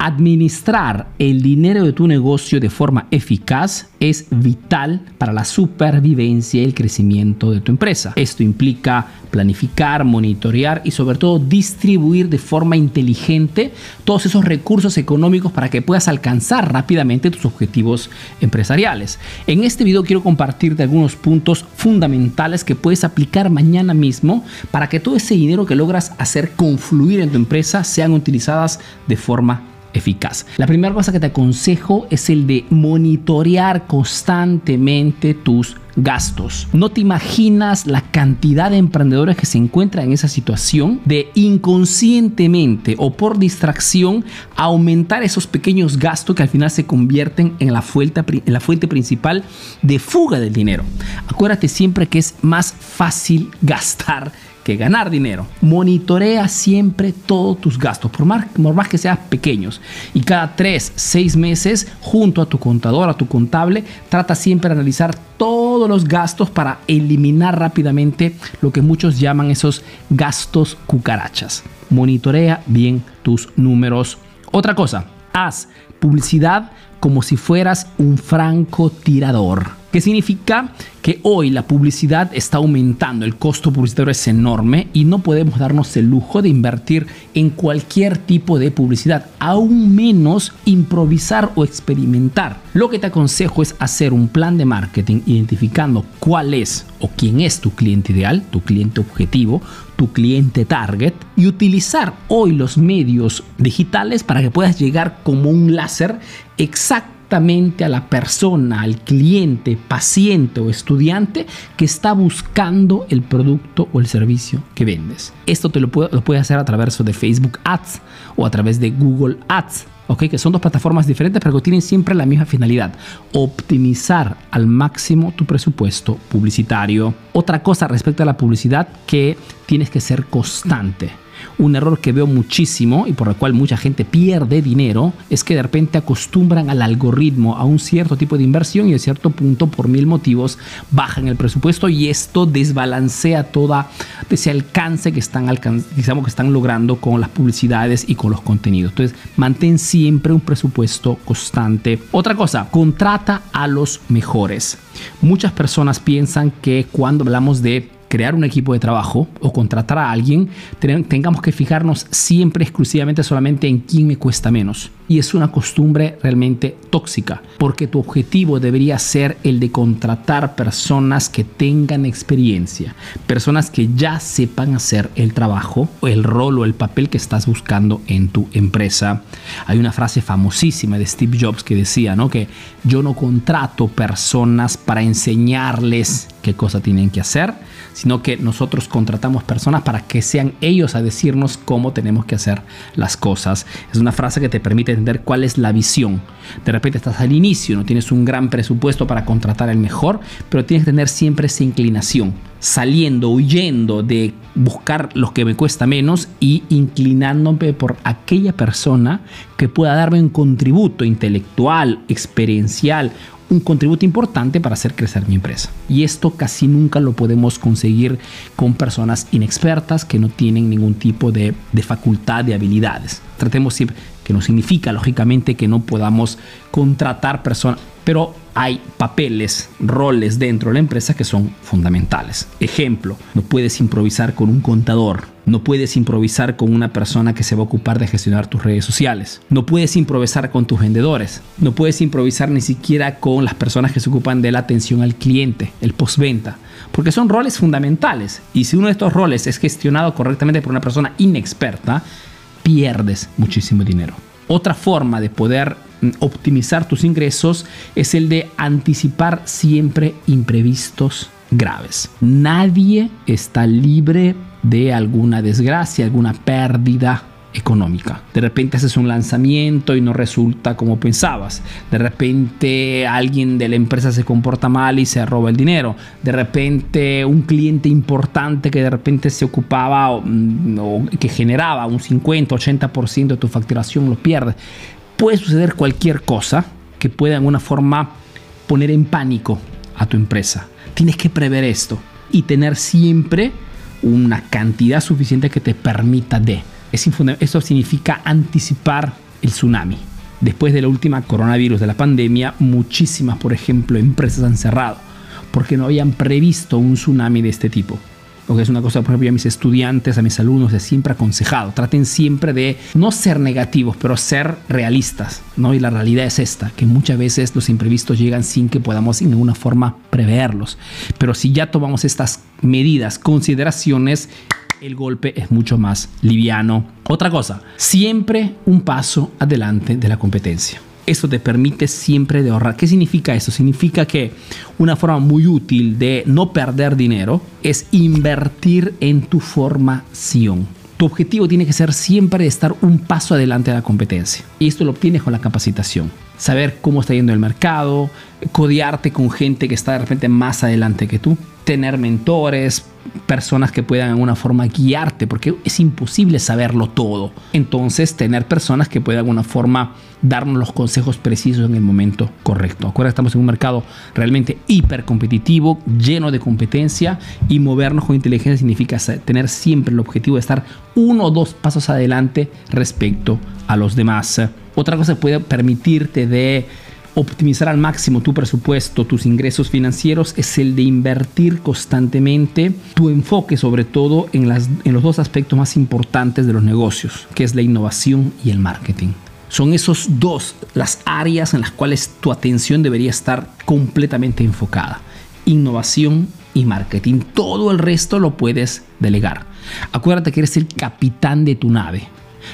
Administrar el dinero de tu negocio de forma eficaz es vital para la supervivencia y el crecimiento de tu empresa. Esto implica planificar, monitorear y sobre todo distribuir de forma inteligente todos esos recursos económicos para que puedas alcanzar rápidamente tus objetivos empresariales. En este video quiero compartirte algunos puntos fundamentales que puedes aplicar mañana mismo para que todo ese dinero que logras hacer confluir en tu empresa sean utilizadas de forma eficaz. La primera cosa que te aconsejo es el de monitorear constantemente tus gastos. No te imaginas la cantidad de emprendedores que se encuentran en esa situación de inconscientemente o por distracción aumentar esos pequeños gastos que al final se convierten en la fuente, en la fuente principal de fuga del dinero. Acuérdate siempre que es más fácil gastar ganar dinero. Monitorea siempre todos tus gastos, por más, por más que sean pequeños. Y cada 3, 6 meses, junto a tu contador, a tu contable, trata siempre de analizar todos los gastos para eliminar rápidamente lo que muchos llaman esos gastos cucarachas. Monitorea bien tus números. Otra cosa, haz publicidad como si fueras un francotirador. ¿Qué significa? Que hoy la publicidad está aumentando, el costo publicitario es enorme y no podemos darnos el lujo de invertir en cualquier tipo de publicidad, aún menos improvisar o experimentar. Lo que te aconsejo es hacer un plan de marketing identificando cuál es o quién es tu cliente ideal, tu cliente objetivo, tu cliente target y utilizar hoy los medios digitales para que puedas llegar como un láser exacto a la persona, al cliente, paciente o estudiante que está buscando el producto o el servicio que vendes. Esto te lo, puede, lo puedes hacer a través de Facebook Ads o a través de Google Ads. Okay, que son dos plataformas diferentes, pero que tienen siempre la misma finalidad, optimizar al máximo tu presupuesto publicitario. Otra cosa respecto a la publicidad que tienes que ser constante un error que veo muchísimo y por el cual mucha gente pierde dinero es que de repente acostumbran al algoritmo a un cierto tipo de inversión y a cierto punto por mil motivos bajan el presupuesto y esto desbalancea toda ese alcance que están, que están logrando con las publicidades y con los contenidos. Entonces, mantén siempre un presupuesto constante. Otra cosa, contrata a los mejores. Muchas personas piensan que cuando hablamos de crear un equipo de trabajo o contratar a alguien, tengamos que fijarnos siempre exclusivamente solamente en quién me cuesta menos. Y es una costumbre realmente tóxica, porque tu objetivo debería ser el de contratar personas que tengan experiencia, personas que ya sepan hacer el trabajo, el rol o el papel que estás buscando en tu empresa. Hay una frase famosísima de Steve Jobs que decía, ¿no? Que yo no contrato personas para enseñarles qué cosa tienen que hacer, sino que nosotros contratamos personas para que sean ellos a decirnos cómo tenemos que hacer las cosas. Es una frase que te permite cuál es la visión. De repente estás al inicio, no tienes un gran presupuesto para contratar el mejor, pero tienes que tener siempre esa inclinación, saliendo, huyendo de buscar los que me cuesta menos y inclinándome por aquella persona que pueda darme un contributo intelectual, experiencial un contributo importante para hacer crecer mi empresa. Y esto casi nunca lo podemos conseguir con personas inexpertas que no tienen ningún tipo de, de facultad de habilidades. Tratemos siempre, que no significa lógicamente que no podamos contratar personas, pero hay papeles, roles dentro de la empresa que son fundamentales. Ejemplo, no puedes improvisar con un contador, no puedes improvisar con una persona que se va a ocupar de gestionar tus redes sociales, no puedes improvisar con tus vendedores, no puedes improvisar ni siquiera con las personas que se ocupan de la atención al cliente, el postventa, porque son roles fundamentales y si uno de estos roles es gestionado correctamente por una persona inexperta, pierdes muchísimo dinero. Otra forma de poder mm, optimizar tus ingresos es el de anticipar siempre imprevistos graves. Nadie está libre de alguna desgracia, alguna pérdida económica. De repente haces un lanzamiento y no resulta como pensabas. De repente alguien de la empresa se comporta mal y se roba el dinero. De repente un cliente importante que de repente se ocupaba o, mm, que generaba un 50, 80% de tu facturación lo pierde. Puede suceder cualquier cosa que pueda de alguna forma poner en pánico a tu empresa. Tienes que prever esto y tener siempre una cantidad suficiente que te permita de eso significa anticipar el tsunami. Después de la última coronavirus de la pandemia, muchísimas, por ejemplo, empresas han cerrado porque no habían previsto un tsunami de este tipo. Porque es una cosa, por ejemplo, a mis estudiantes, a mis alumnos, les siempre aconsejado. Traten siempre de no ser negativos, pero ser realistas. ¿no? Y la realidad es esta, que muchas veces los imprevistos llegan sin que podamos en ninguna forma preverlos. Pero si ya tomamos estas medidas, consideraciones, el golpe es mucho más liviano. Otra cosa, siempre un paso adelante de la competencia. Eso te permite siempre de ahorrar. ¿Qué significa eso? Significa que una forma muy útil de no perder dinero es invertir en tu formación. Tu objetivo tiene que ser siempre estar un paso adelante de la competencia. Y esto lo obtienes con la capacitación. Saber cómo está yendo el mercado, codearte con gente que está de repente más adelante que tú, tener mentores, personas que puedan de alguna forma guiarte, porque es imposible saberlo todo. Entonces, tener personas que puedan de alguna forma darnos los consejos precisos en el momento correcto. Acuérdate, estamos en un mercado realmente hiper competitivo, lleno de competencia y movernos con inteligencia significa tener siempre el objetivo de estar uno o dos pasos adelante respecto a los demás. Otra cosa puede permitirte de optimizar al máximo tu presupuesto, tus ingresos financieros, es el de invertir constantemente tu enfoque sobre todo en, las, en los dos aspectos más importantes de los negocios, que es la innovación y el marketing. Son esos dos las áreas en las cuales tu atención debería estar completamente enfocada. Innovación y marketing. Todo el resto lo puedes delegar. Acuérdate que eres el capitán de tu nave.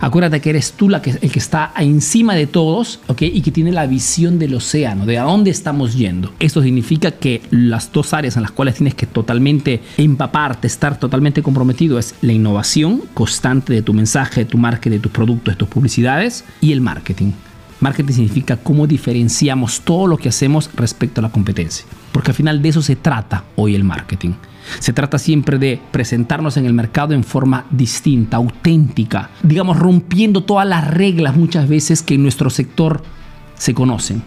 Acuérdate que eres tú la que, el que está encima de todos ¿ok? y que tiene la visión del océano, de a dónde estamos yendo. Esto significa que las dos áreas en las cuales tienes que totalmente empaparte, estar totalmente comprometido es la innovación constante de tu mensaje, de tu marca, de tus productos, de tus publicidades y el marketing. Marketing significa cómo diferenciamos todo lo que hacemos respecto a la competencia. Porque al final de eso se trata hoy el marketing. Se trata siempre de presentarnos en el mercado en forma distinta, auténtica, digamos rompiendo todas las reglas muchas veces que en nuestro sector se conocen,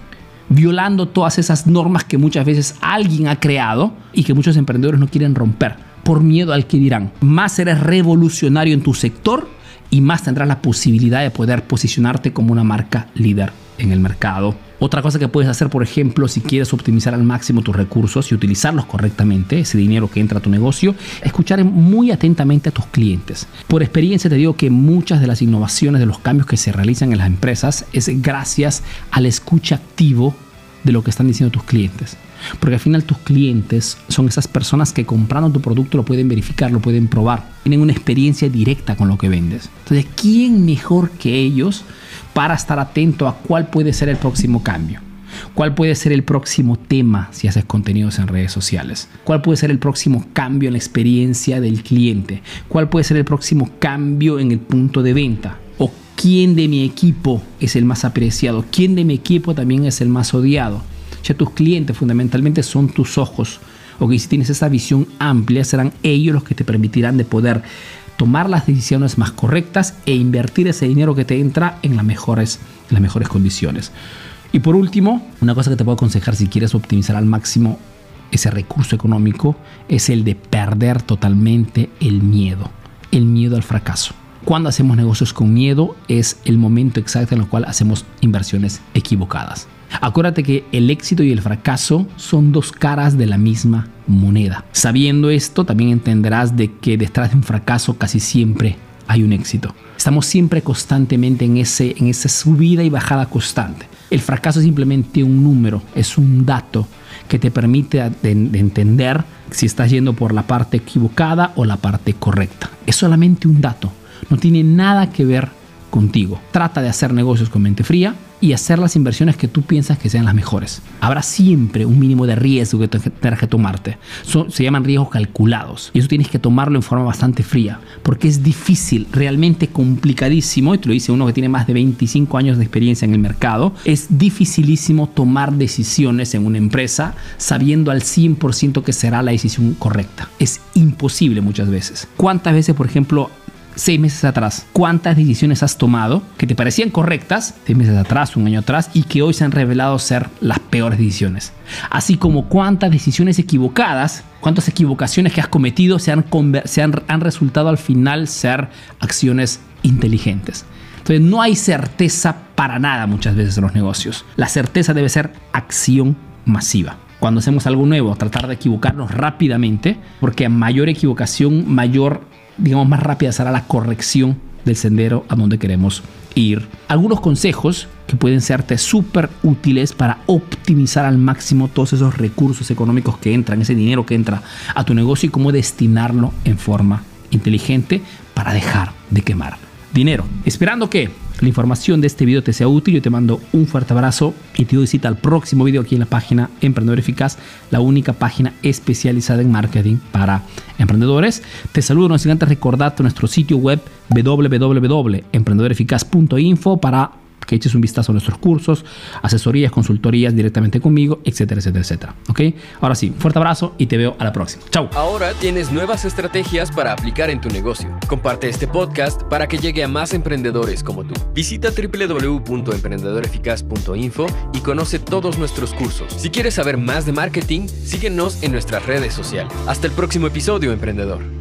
violando todas esas normas que muchas veces alguien ha creado y que muchos emprendedores no quieren romper por miedo al que dirán. Más eres revolucionario en tu sector y más tendrás la posibilidad de poder posicionarte como una marca líder en el mercado. Otra cosa que puedes hacer, por ejemplo, si quieres optimizar al máximo tus recursos y utilizarlos correctamente, ese dinero que entra a tu negocio, escuchar muy atentamente a tus clientes. Por experiencia te digo que muchas de las innovaciones, de los cambios que se realizan en las empresas, es gracias al escucha activo de lo que están diciendo tus clientes. Porque al final tus clientes son esas personas que comprando tu producto lo pueden verificar, lo pueden probar, tienen una experiencia directa con lo que vendes. Entonces, ¿quién mejor que ellos para estar atento a cuál puede ser el próximo cambio. ¿Cuál puede ser el próximo tema si haces contenidos en redes sociales? ¿Cuál puede ser el próximo cambio en la experiencia del cliente? ¿Cuál puede ser el próximo cambio en el punto de venta? ¿O quién de mi equipo es el más apreciado? ¿Quién de mi equipo también es el más odiado? Ya tus clientes fundamentalmente son tus ojos. O que si tienes esa visión amplia, serán ellos los que te permitirán de poder tomar las decisiones más correctas e invertir ese dinero que te entra en las mejores, en las mejores condiciones. Y por último, una cosa que te puedo aconsejar si quieres optimizar al máximo ese recurso económico es el de perder totalmente el miedo, el miedo al fracaso. Cuando hacemos negocios con miedo es el momento exacto en el cual hacemos inversiones equivocadas. Acuérdate que el éxito y el fracaso son dos caras de la misma moneda. Sabiendo esto, también entenderás de que detrás de un fracaso casi siempre hay un éxito. Estamos siempre constantemente en, ese, en esa subida y bajada constante. El fracaso es simplemente un número, es un dato que te permite de entender si estás yendo por la parte equivocada o la parte correcta. Es solamente un dato, no tiene nada que ver contigo. Trata de hacer negocios con mente fría, y hacer las inversiones que tú piensas que sean las mejores. Habrá siempre un mínimo de riesgo que tendrás que tomarte. se llaman riesgos calculados y eso tienes que tomarlo en forma bastante fría porque es difícil, realmente complicadísimo, y te lo dice uno que tiene más de 25 años de experiencia en el mercado, es dificilísimo tomar decisiones en una empresa sabiendo al 100% que será la decisión correcta. Es imposible muchas veces. ¿Cuántas veces, por ejemplo, seis meses atrás, cuántas decisiones has tomado que te parecían correctas seis meses atrás, un año atrás, y que hoy se han revelado ser las peores decisiones. Así como cuántas decisiones equivocadas, cuántas equivocaciones que has cometido se han, se han, resultado al final ser acciones inteligentes. Entonces no hay certeza para nada muchas veces en los negocios. La certeza debe ser acción masiva cuando hacemos algo nuevo, tratar de equivocarnos rápidamente, porque a mayor equivocación, mayor digamos, más rápida será la corrección del sendero a donde queremos ir. Algunos consejos que pueden serte súper útiles para optimizar al máximo todos esos recursos económicos que entran, ese dinero que entra a tu negocio y cómo destinarlo en forma inteligente para dejar de quemar dinero. Esperando que la información de este video te sea útil, yo te mando un fuerte abrazo y te doy cita al próximo video aquí en la página Emprendedor Eficaz, la única página especializada en marketing para emprendedores. Te saludo, no sin antes recordarte nuestro sitio web www.emprendedoreficaz.info para que eches un vistazo a nuestros cursos, asesorías, consultorías directamente conmigo, etcétera, etcétera, etcétera. ¿Ok? Ahora sí, fuerte abrazo y te veo a la próxima. Chao. Ahora tienes nuevas estrategias para aplicar en tu negocio. Comparte este podcast para que llegue a más emprendedores como tú. Visita www.emprendedoreficaz.info y conoce todos nuestros cursos. Si quieres saber más de marketing, síguenos en nuestras redes sociales. Hasta el próximo episodio, emprendedor.